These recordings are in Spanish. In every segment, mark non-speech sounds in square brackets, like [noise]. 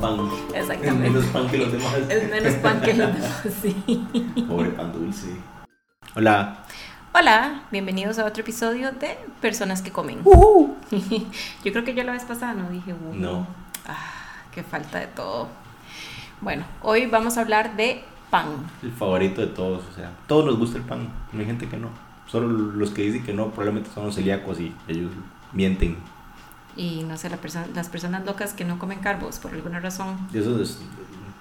pan pan. Exactamente. Es menos pan que los demás. Es menos pan que los demás, [laughs] sí. Pobre pan dulce. Hola. Hola, bienvenidos a otro episodio de Personas que Comen. [laughs] Yo creo que yo la vez pasada no dije uh. No. Ah, qué falta de todo. Bueno, hoy vamos a hablar de pan. El favorito de todos. O sea, todos nos gusta el pan. No hay gente que no. Solo los que dicen que no probablemente son los celíacos y ellos mienten. Y no sé, la persona, las personas locas que no comen carbos por alguna razón. Y eso es-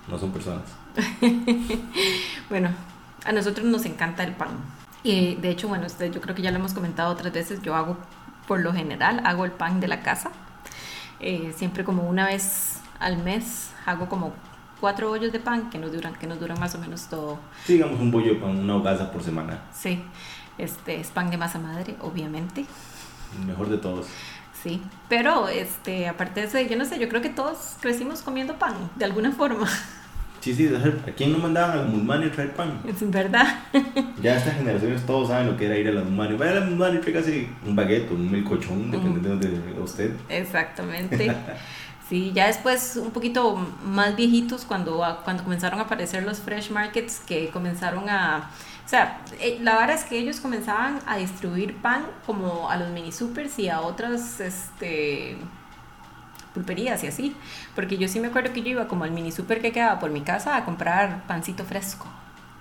no son personas. [laughs] Bueno, a nosotros nos encanta el pan. Y de hecho, bueno, usted, yo creo que ya lo hemos comentado otras veces, yo hago, por lo general, hago el pan de la casa. Eh, siempre como una vez al mes hago como cuatro bollos de pan que nos duran, que nos duran más o menos todo. Sí, digamos un bollo de pan, una hogaza por semana. Sí, este es pan de masa madre, obviamente. El mejor de todos. Sí, pero este, aparte de eso, yo no sé, yo creo que todos crecimos comiendo pan, de alguna forma. [laughs] Sí, sí, ¿a quién no mandaban a traer pan? Es verdad. [laughs] Ya estas generaciones todos saben lo que era ir a la Musmani. Vaya a la Musmani y tráigase un baguette, un melcochón, dependiendo de usted. Exactamente. [laughs] Sí, ya después un poquito más viejitos cuando, cuando comenzaron a aparecer los fresh markets que comenzaron a... O sea, eh, la verdad es que ellos comenzaban a distribuir pan como a los mini supers y a otras este, pulperías y así. Porque yo sí me acuerdo que yo iba como al mini super que quedaba por mi casa a comprar pancito fresco,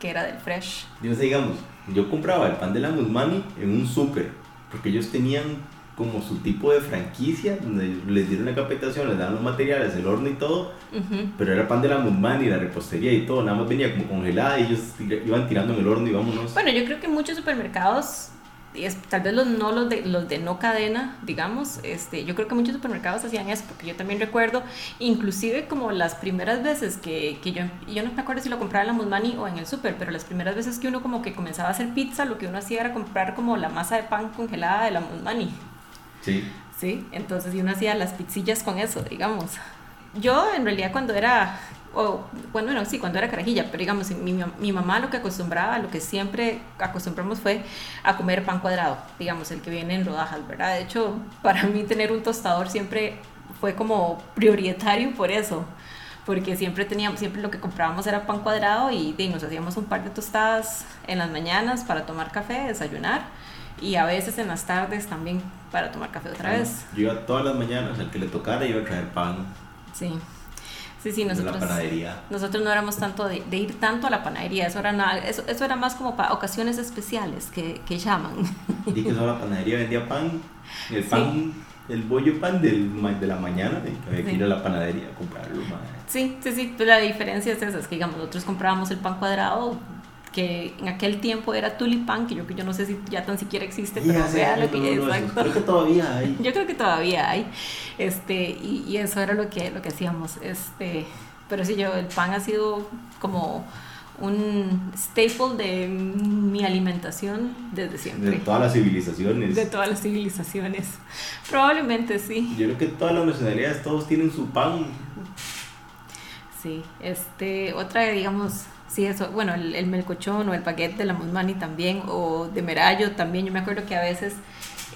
que era del fresh. Yo sé, digamos, yo compraba el pan de la Musmani en un súper, porque ellos tenían como su tipo de franquicia, donde les dieron la capacitación, les daban los materiales, el horno y todo, Ujú. pero era pan de la Musmani, la repostería y todo, nada más venía como congelada y ellos iban tirando en el horno y vámonos. Bueno, yo creo que muchos supermercados, es- tal vez los no los de, los de no cadena, digamos, este, yo creo que muchos supermercados hacían eso, porque yo también recuerdo, inclusive como las primeras veces que, que yo, yo no me acuerdo si lo compraba en la Musmani o en el super, pero las primeras veces que uno como que comenzaba a hacer pizza, lo que uno hacía era comprar como la masa de pan congelada de la Musmani. Sí. Sí, entonces y uno hacía las pizzillas con eso, digamos. Yo en realidad cuando era, o bueno, no, sí, cuando era carajilla, pero digamos, mi, mi- mamá lo que acostumbraba, lo que siempre acostumbramos fue a comer pan cuadrado, digamos, el que viene en rodajas, ¿verdad? De hecho, para mí tener un tostador siempre fue como prioritario por eso. Porque siempre teníamos, siempre lo que comprábamos era pan cuadrado y, nos hacíamos un par de tostadas en las mañanas para tomar café, desayunar y a veces en las tardes también para tomar café otra vez. Yo iba todas las mañanas, al que le tocara iba a traer pan Sí, sí, sí, de la nosotros, panadería. nosotros no éramos tanto de, de ir tanto a la panadería, eso era, nada, eso, eso era más como para ocasiones especiales que, que llaman. Dije que solo la panadería vendía pan, el pan, el bollo pan del, de la mañana, y que había que Sí. ir a la panadería a comprarlo. madre. Sí, sí, sí, pues la diferencia es esa, es que digamos, nosotros comprábamos el pan cuadrado, que en aquel tiempo era tulipán, que yo, que yo no sé si ya tan siquiera existe, pero vea lo no, que no, exacto. Creo que todavía hay. [laughs] Yo creo que todavía hay, este, y, y eso era lo que, lo que hacíamos, este, pero sí, yo, el pan ha sido como un staple de mi alimentación desde De siempre, todas las civilizaciones. de todas las civilizaciones, probablemente sí, Yo creo que todas las nacionalidades, todos tienen su pan. sí, este, otra, digamos, sí, eso, bueno, el, el melcochón o el baguette de la Musmani también, o de Merayo también, yo me acuerdo que a veces...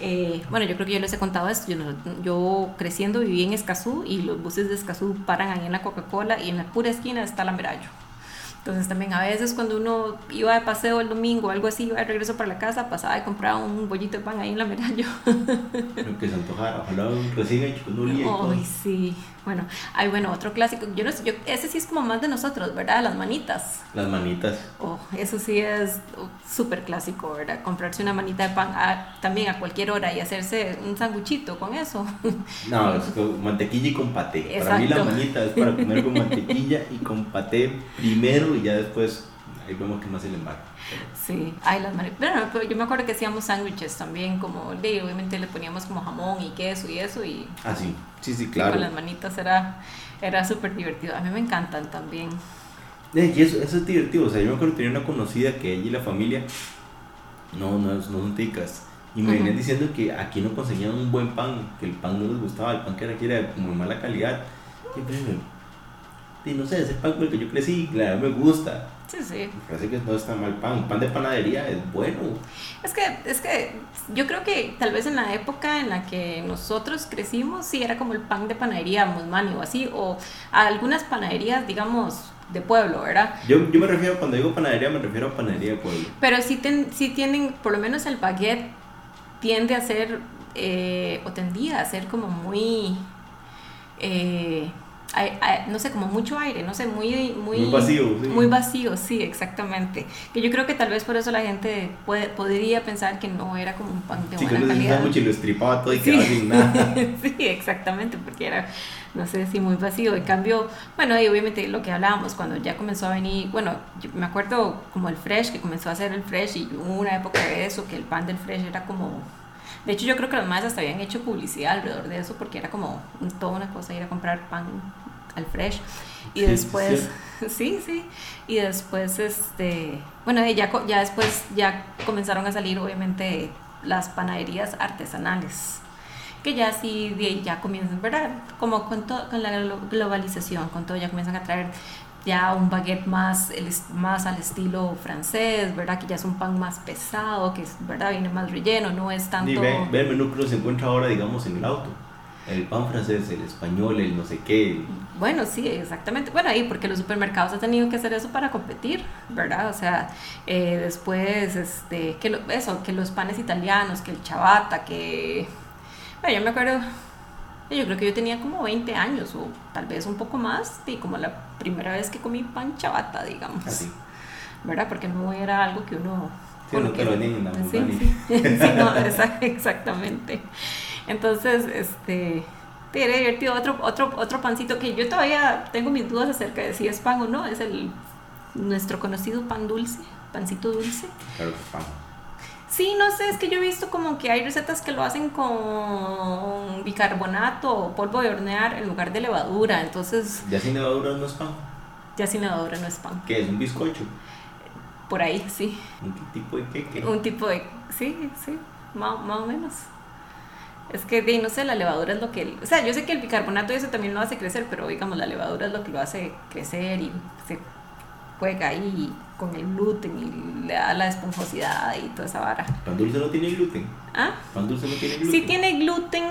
eh, bueno, yo creo que yo les he contado esto. Yo, yo creciendo viví en Escazú y los buses de Escazú paran ahí en la Coca-Cola y en la pura esquina está la Merayo. Entonces también a veces cuando uno iba de paseo el domingo o algo así, iba de regreso para la casa, pasaba y compraba un bollito de pan ahí en la Merayo. Lo que se antojara. Ojalá un recién hecho con un. Ay, sí. Bueno, hay bueno, otro clásico. Yo no sé, yo, ese sí es como más de nosotros, ¿verdad? Las manitas. Las manitas. Oh, eso sí es oh, súper clásico, ¿verdad? Comprarse una manita de pan a- también a cualquier hora y hacerse un sanguchito con eso. [laughs] No, es con mantequilla y con paté. Para mí la manita es para comer con mantequilla y con paté primero y ya después ahí vemos que más se le embarca. Sí, ay, las. Bueno, yo me acuerdo que hacíamos sándwiches también, como, de, obviamente le poníamos como jamón y queso y eso, y Ah, sí. Sí, sí, con claro. las manitas era, era súper divertido. A mí me encantan también. Eh, Y eso, eso es divertido. O sea, yo me acuerdo que tenía una conocida que ella y la familia no, no, no son ticas. Y me Ujú. venían diciendo que aquí no conseguían un buen pan, que el pan no les gustaba, el pan que era aquí era de mala calidad. Y pues, y no sé, es el pan con el que yo crecí, claro, me gusta. Sí, sí. Me parece que no está mal pan. Pan de panadería es bueno. Es que, es que yo creo que tal vez en la época en la que nosotros crecimos, sí era como el pan de panadería Musmani o así, o algunas panaderías, digamos, de pueblo, ¿verdad? Yo, yo me refiero, cuando digo panadería, me refiero a panadería de pueblo. Pero sí, ten, sí tienen, por lo menos el baguette tiende a ser, eh, o tendía a ser como muy... No sé, como mucho aire, no sé, muy... Muy, muy vacío, sí. Muy vacío, sí, exactamente. Que yo creo que tal vez por eso la gente puede, podría pensar que no era como un pan de sí, buena que calidad. mucho y lo estripaba todo y quedaba sin nada. [laughs] sí, exactamente, porque era, no sé si muy vacío. En cambio, bueno, y obviamente lo que hablábamos cuando ya comenzó a venir, bueno, yo me acuerdo como el fresh, que comenzó a hacer el fresh y hubo una época de eso, que el pan del fresh era como... De hecho, yo creo que los más hasta habían hecho publicidad alrededor de eso porque era como un- toda una cosa ir a comprar pan al fresh. Y Sí, después, [laughs] sí, sí. Y después, este, bueno, ya, ya después ya comenzaron a salir, obviamente, las panaderías artesanales. Que ya sí, de ya comienzan, ¿verdad? Como con, to- con la glo- globalización, con todo, ya comienzan a traer ya un baguette más, el más al estilo francés, ¿verdad? Que ya es un pan más pesado, que es, ¿verdad? Viene más relleno, no es tanto... Y ve, ve el menú que uno se encuentra ahora, digamos, en el auto. El pan francés, el español, el no sé qué. Bueno, sí, exactamente. Bueno, ahí porque los supermercados han tenido que hacer eso para competir, ¿verdad? O sea, eh, después, este, que lo- eso, que los panes italianos, que el chabata, que... Bueno, yo me acuerdo, yo creo que yo tenía como 20 años o tal vez un poco más, y como la primera vez que comí pan chabata, digamos. Así. ¿Verdad? Porque no era algo que uno... Sí, no te lo la Sí, sí. [laughs] Sí, no, esa- exactamente. Entonces, este, te era divertido. Otro, otro, otro pancito que yo todavía tengo mis dudas acerca de si es pan o no, es el nuestro conocido pan dulce, pancito dulce. Claro que pan. Sí, no sé, es que yo he visto como que hay recetas que lo hacen con bicarbonato o polvo de hornear en lugar de levadura, entonces Ya sin levadura no es pan. ya sin levadura no es pan. ¿Qué es? ¿Un bizcocho? Por ahí, sí. ¿Un tipo de queque? Un tipo de... Sí, sí, más, más o menos. Es que, de, no sé, la levadura es lo que... O sea, yo sé que el bicarbonato y eso también lo hace crecer, pero digamos, la levadura es lo que lo hace crecer y se juega ahí con el gluten y le da la esponjosidad y toda esa vara. ¿Pan dulce no tiene gluten? ¿Ah? ¿Pan dulce no tiene gluten? Sí tiene gluten,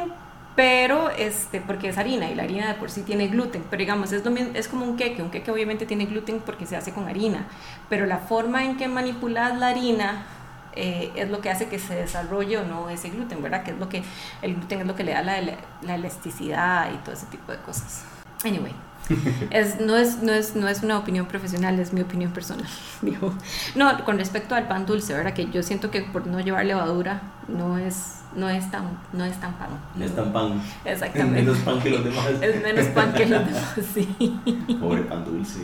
pero este, porque es harina y la harina de por sí tiene gluten, pero digamos, es, lo mismo, es como un queque, un queque obviamente tiene gluten porque se hace con harina, pero la forma en que manipulas la harina eh, es lo que hace que se desarrolle o no ese gluten, ¿verdad? Que es lo que, el gluten es lo que le da la, la elasticidad y todo ese tipo de cosas. Anyway. [laughs] Es, no, es, no, es, no es una opinión profesional, es mi opinión personal. [laughs] Digo. No, con respecto al pan dulce, ¿verdad? Que yo siento que por no llevar levadura no es, no es, tan, no es tan pan. No es tan pan. Es Exactamente. menos pan que los demás. Es menos pan que los [laughs] demás, sí. Pobre pan dulce.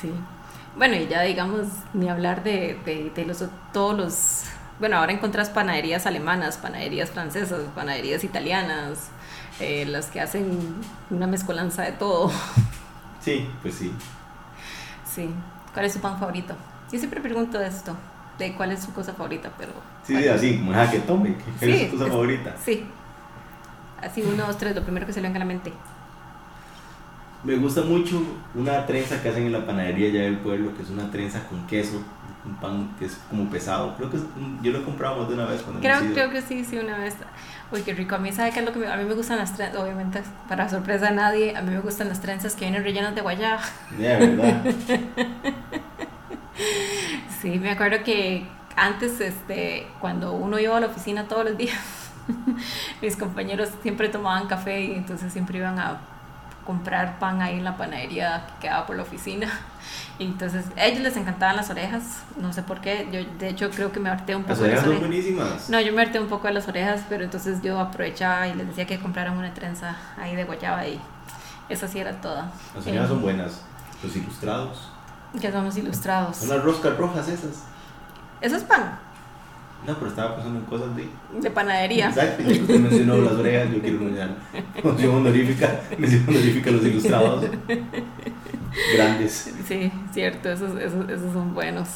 Sí. Bueno, y ya digamos, ni hablar de, de, de los, todos los... Bueno, ahora encontrás panaderías alemanas, panaderías francesas, panaderías italianas, eh, las que hacen una mezcolanza de todo. [laughs] Sí, pues sí. Sí. ¿Cuál es su pan favorito? Yo siempre pregunto esto, de cuál es su cosa favorita, pero... Sí, ¿cuál? sí, así, como que tome. Sí, es tu cosa es- favorita. Sí. Así, uno, dos, tres, lo primero que se le venga a la mente. Me gusta mucho una trenza que hacen en la panadería ya del pueblo, que es una trenza con queso, un pan que es como pesado. Creo que yo lo he comprado más de una vez cuando Creo, hemos ido. creo que sí, sí, una vez. Uy, qué rico. A mí, ¿sabe qué es lo que me- a mí me gustan las trenzas? Obviamente, para sorpresa de nadie, a mí me gustan las trenzas que vienen rellenas de guayaba. De verdad. [laughs] Sí, me acuerdo que antes, este, cuando uno iba a la oficina todos los días, [laughs] mis compañeros siempre tomaban café y entonces siempre iban a comprar pan ahí en la panadería que quedaba por la oficina. Y entonces a ellos les encantaban las orejas, no sé por qué. Yo, de hecho, creo que me harté un Las poco de orejas las son orejas. buenísimas. No, yo me harté un poco de las orejas, pero entonces yo aprovechaba y les decía que compraran una trenza ahí de guayaba y esa sí era toda. Las orejas Eh, son buenas. Los ilustrados. Que somos ilustrados. Son las roscas rojas esas. Eso es pan, No, pero estaba pensando en cosas de. de panadería. Exacto, ya que usted mencionó las orejas, yo quiero mencionar. Mención honorífica, mención honorífica a los ilustrados. Grandes. Sí, cierto, esos, esos, esos son buenos.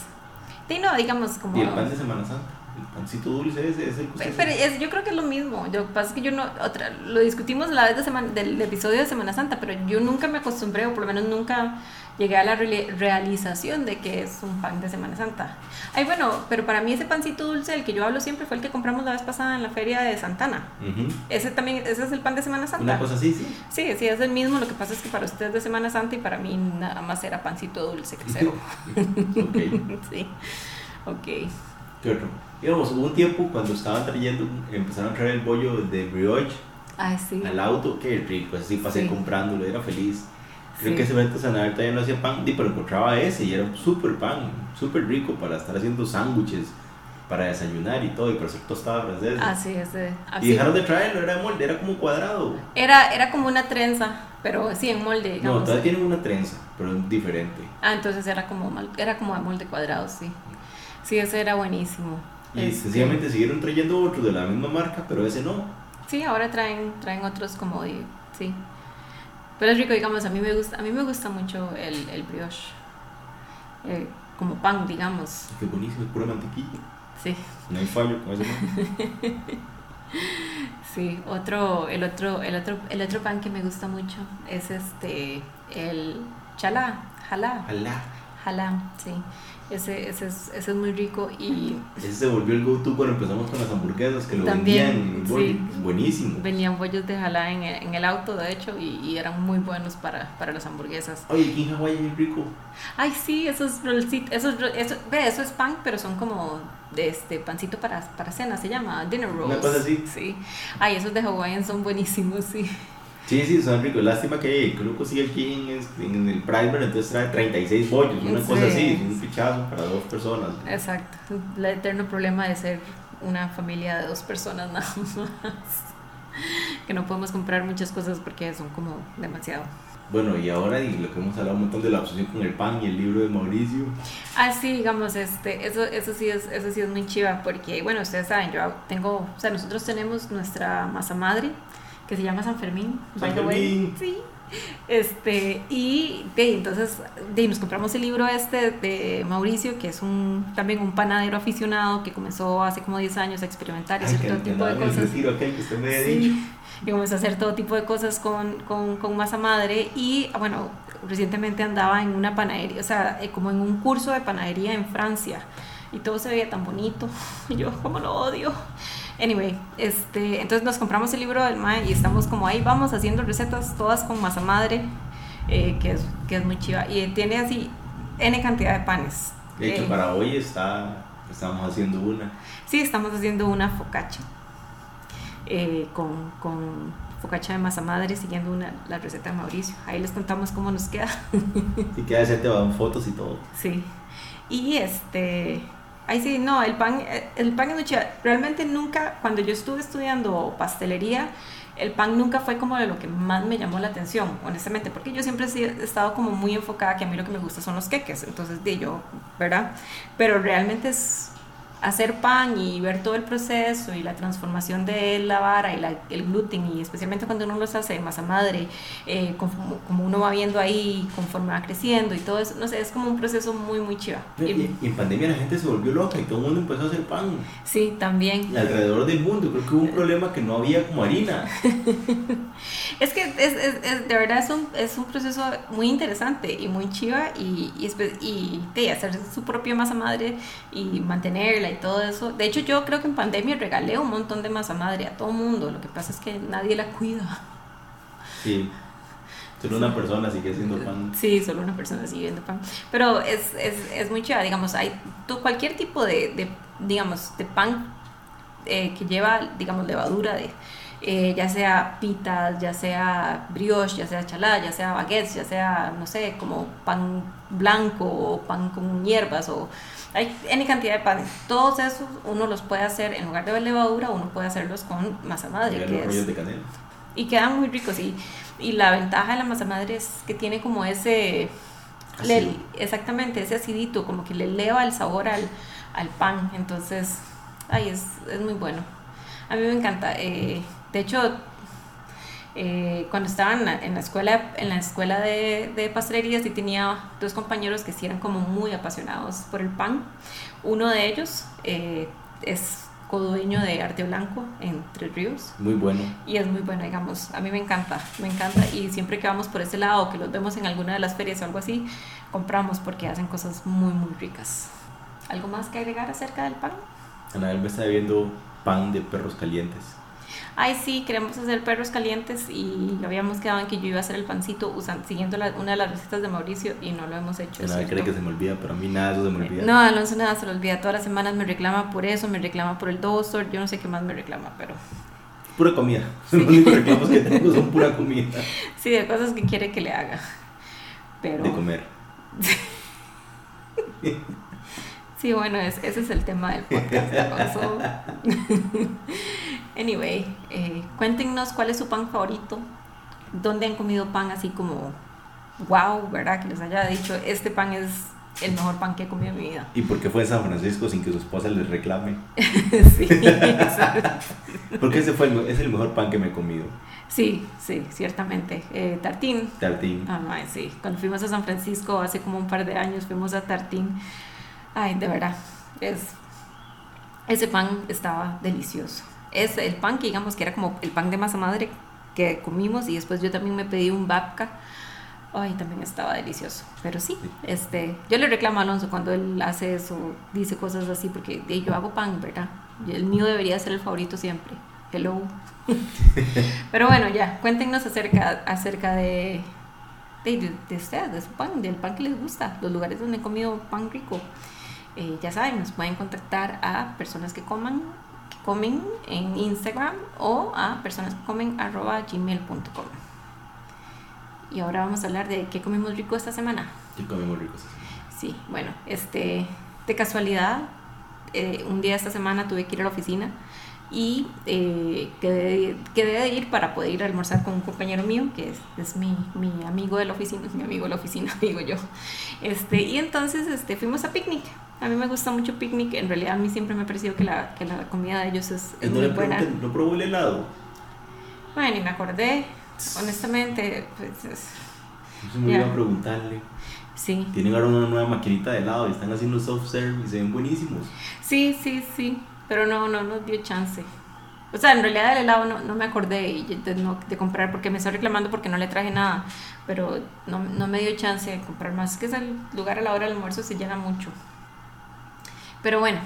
Sí, no, digamos como... Y el pan de Semana Santa. pancito dulce ese es el que Pero es, yo creo que es lo mismo. Lo que pasa es que yo no. Otra, lo discutimos la vez de semana, del episodio de Semana Santa, pero yo nunca me acostumbré, o por lo menos nunca llegué a la reali- realización de que es un pan de Semana Santa. Ay, bueno, pero para mí ese pancito dulce, el que yo hablo siempre, fue el que compramos la vez pasada en la feria de Santana. Ujú. Ese también, ese es el pan de Semana Santa. Una cosa así, sí. Sí, sí, es el mismo. Lo que pasa es que para ustedes de Semana Santa y para mí nada más era pancito dulce casero. [laughs] ok. [laughs] sí. Ok. ¿Qué otro? Digamos, hubo un tiempo cuando estaban trayendo, empezaron a traer el bollo de brioche Ay, sí. al auto, qué rico, así pasé Sí. comprándolo, era feliz. Creo Sí. que ese evento Sanadar todavía no hacía pan, pero encontraba ese y era un súper pan, súper rico para estar haciendo sándwiches, para desayunar y todo, y para hacer tostadas francesas. Ah, sí, ese. y así. dejaron de traerlo, era molde, era como cuadrado. Era, era como una trenza, pero sí, en molde, No, digamos. todavía tienen una trenza, pero es diferente. Ah, entonces era como, era como de molde cuadrado, sí. Sí, ese era buenísimo. Y Este, sencillamente siguieron trayendo otro de la misma marca, pero ese no. Sí, ahora traen, traen otros como de, sí. Pero es rico, digamos, a mí me gusta, a mí me gusta mucho el, el brioche. Eh, como pan, digamos. Qué buenísimo, es pura mantequilla. Sí, No hay fallo con [laughs] sí. Otro, el otro, el otro, el otro pan que me gusta mucho es este, el chalá, jalá, Alá. jalá, sí. Ese, ese, es, ese es muy rico y Ese se volvió el go-to cuando empezamos con las hamburguesas, que lo También, vendían. sí. Buenísimo. venían bollos de jalá en el, en el auto, de hecho, y, y eran muy buenos para, para las hamburguesas. Oye, aquí en Hawái es rico. Ay, sí, esos rolcitos, esos, eso, ve, eso es pan, pero son como de este pancito para, para cena, se llama dinner rolls. Una cosa así. Sí. Ay, esos de Hawaiian son buenísimos, sí. Sí, sí, son ricos. Lástima que creo que sigue aquí en, este- en el Primer, entonces trae 36 bollos, una Sí. cosa así, un pichazo para dos personas. Exacto. El eterno problema de ser una familia de dos personas nada más. [laughs] Que no podemos comprar muchas cosas porque son como demasiado. Bueno, y ahora y lo que hemos hablado un montón de la obsesión con el pan y el libro de Mauricio. Ah, sí, digamos, este, eso, eso sí es, eso sí es muy chiva, porque, bueno, ustedes saben, yo tengo, o sea, nosotros tenemos nuestra masa madre, que se llama San Fermín, San by the way. Sí. Este, y de, entonces de, nos compramos el libro este de Mauricio, que es un también un panadero aficionado que comenzó hace como 10 años a experimentar y hacer todo tipo de cosas. aquel que usted me había dicho. Sí, y comenzó a hacer todo tipo de cosas con, con, con masa madre y bueno, recientemente andaba en una panadería, o sea, eh, como en un curso de panadería en Francia y todo se veía tan bonito [laughs] y yo como lo odio. Anyway, este, entonces nos compramos el libro del MAE y estamos como ahí, vamos haciendo recetas todas con masa madre, eh, que, es, que es muy chiva y tiene así N cantidad de panes. De hecho, Eh, para hoy está, estamos haciendo una. Sí, estamos haciendo una focaccia eh, con, con focaccia de masa madre siguiendo una, la receta de Mauricio. Ahí les contamos cómo nos queda. [laughs] Y queda te van fotos y todo. Sí. Y este... Ay, sí, no, el pan, el pan es muy. Realmente nunca, cuando yo estuve estudiando pastelería, el pan nunca fue como de lo que más me llamó la atención, honestamente, porque yo siempre he estado como muy enfocada que a mí lo que me gusta son los queques, entonces de yo, ¿verdad? Pero realmente es hacer pan y ver todo el proceso y la transformación de la vara y la- el gluten y especialmente cuando uno los hace masa madre, eh, como, como uno va viendo ahí conforme va creciendo y todo eso, no sé, es como un proceso muy, muy chiva. Y, Y- y en pandemia la gente se volvió loca y todo el mundo empezó a hacer pan. sí, también. Y alrededor del mundo creo que hubo un problema que no había como harina. [laughs] Es que es, es- es- de verdad es un, es un proceso muy interesante y muy chiva y, y, y de hacer su propia masa madre y mantenerla y todo eso. De hecho, yo creo que en pandemia regalé un montón de masa madre a todo mundo. Lo que pasa es que nadie la cuida. Sí. Solo una persona sigue haciendo pan. Sí, solo una persona sigue viendo pan. Pero es, es, es muy chiva, digamos, hay tú, cualquier tipo de, de, digamos, de pan eh, que lleva, digamos, levadura de, eh, ya sea pitas, ya sea brioche, ya sea chalá, ya sea baguettes, ya sea, no sé, como pan blanco o pan con hierbas o hay N cantidad de panes. Todos esos uno los puede hacer, en lugar de levadura, uno puede hacerlos con masa madre, Había que los es rollos de canela. y quedan muy ricos y, y la ventaja de la masa madre es que tiene como ese le- exactamente ese acidito como que le eleva el sabor al, al pan entonces ay es, es muy bueno a mí me encanta eh, de hecho eh, cuando estaba en la, en la escuela en la escuela de, de pastelería sí tenía dos compañeros que sí eran como muy apasionados por el pan uno de ellos eh, es codueño de Arte Blanco en Tres Ríos. Muy bueno. Y es muy bueno, digamos, a mí me encanta, me encanta y siempre que vamos por ese lado, que los vemos en alguna de las ferias o algo así, compramos porque hacen cosas muy, muy ricas. ¿Algo más que agregar acerca del pan? Anabel me está viendo pan de perros calientes. Ay, sí, queremos hacer perros calientes y habíamos quedado en que yo iba a hacer el pancito usando, siguiendo la, una de las recetas de Mauricio y no lo hemos hecho. Anabel cree que se me olvida, pero a mí nada eso se me olvida. No, Alonso nada se lo olvida. Todas las semanas me reclama por eso, me reclama por el doctor, yo no sé qué más me reclama, pero... Pura comida. [laughs] Los únicos reclamos que tengo son pura comida. [laughs] Sí, de cosas que quiere que le haga. Pero... De comer. [laughs] Sí, bueno, es, ese es el tema del podcast. Anyway, eh, cuéntenos cuál es su pan favorito, dónde han comido pan así como wow, ¿verdad? Que les haya dicho, este pan es el mejor pan que he comido en mi vida. ¿Y por qué fue en San Francisco sin que su esposa les reclame? [laughs] sí, Porque ese fue el, es el mejor pan que me he comido. sí, sí, ciertamente. Eh, tartín. Tartín. Ah, ay, sí. Cuando fuimos a San Francisco hace como un par de años, fuimos a Tartín. Ay, de verdad, es, ese pan estaba delicioso. Es el pan que digamos que era como el pan de masa madre que comimos y después yo también me pedí un babka. Ay, también estaba delicioso. Pero sí, este, yo le reclamo a Alonso cuando él hace eso, dice cosas así, porque yo hago pan, ¿verdad? Y el mío debería ser el favorito siempre. Hello. [laughs] Pero bueno, ya, cuéntenos acerca, acerca de, de, de ustedes, de su pan, del pan que les gusta, los lugares donde han comido pan rico. Eh, ya saben, nos pueden contactar a personas que coman, comen en Instagram o a personas que comen arroba gmail.com. Y ahora vamos a hablar de qué comimos rico esta semana. Y comemos ricos. Sí, bueno, este, de casualidad, eh, un día esta semana tuve que ir a la oficina y eh, quedé, quedé de ir para poder ir a almorzar con un compañero mío, que es, es mi, mi amigo de la oficina, es [laughs] mi amigo de la oficina, [laughs] digo yo. Este, y entonces este, fuimos a picnic. A mí me gusta mucho picnic, en realidad a mí siempre me ha parecido que la, que la comida de ellos es, es ¿No, muy buena. pregunté- ¿No probó el helado? Bueno, y me acordé, honestamente, pues, es- me iba a preguntarle. sí. Tienen ahora una nueva maquinita de helado y están haciendo soft serve y se ven buenísimos. Sí, sí, sí, pero no, no nos dio chance. O sea, en realidad del helado no, no me acordé de, no- de comprar porque me está reclamando porque no le traje nada, pero no, no me dio chance de comprar más. Es que ese lugar a la hora del almuerzo se llena mucho. Pero bueno,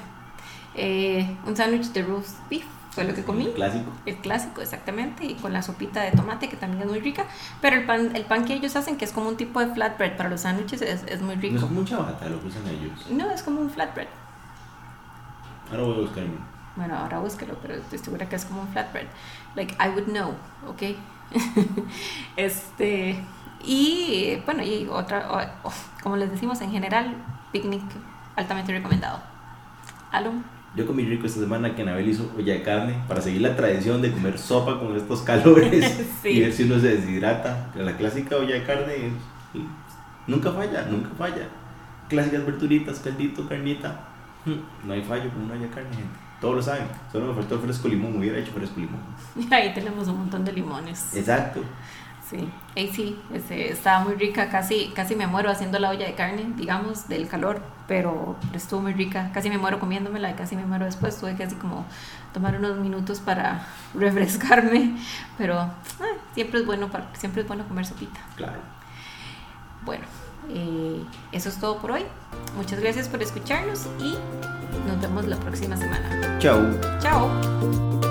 eh, un sándwich de roast beef fue lo que comí. El clásico. El clásico, exactamente, y con la sopita de tomate que también es muy rica. Pero el pan, el pan que ellos hacen, que es como un tipo de flatbread para los sándwiches, es, es muy No es rico. mucha bata lo que usan ellos. No, es como un flatbread. Ahora voy a buscar uno. Bueno, ahora búsquelo, pero estoy segura que es como un flatbread. Like, I would know, ¿ok? [laughs] este, y bueno, y otra, o- o, como les decimos en general, picnic altamente recomendado. Alum, Yo comí rico esta semana que Anabel hizo olla de carne para seguir la tradición de comer sopa con estos calores [laughs] Sí. y ver si uno se deshidrata. La clásica olla de carne nunca falla, nunca falla. Clásicas verduritas, caldito, carnita. Mm, No hay fallo con una olla de carne, gente. Todos lo saben. Solo me faltó el fresco limón, me hubiera hecho fresco limón. y [laughs] ahí tenemos un montón de limones. Exacto. Sí, ahí sí, este, estaba muy rica, casi, casi me muero haciendo la olla de carne, digamos, del calor, pero estuvo muy rica, casi me muero comiéndomela y casi me muero después, tuve que así como tomar unos minutos para [laughs] refrescarme, pero ah, siempre es bueno para, siempre es bueno comer sopita. Claro. Bueno, eh, eso es todo por hoy. Muchas gracias por escucharnos y nos vemos la próxima semana. Chao. Chao.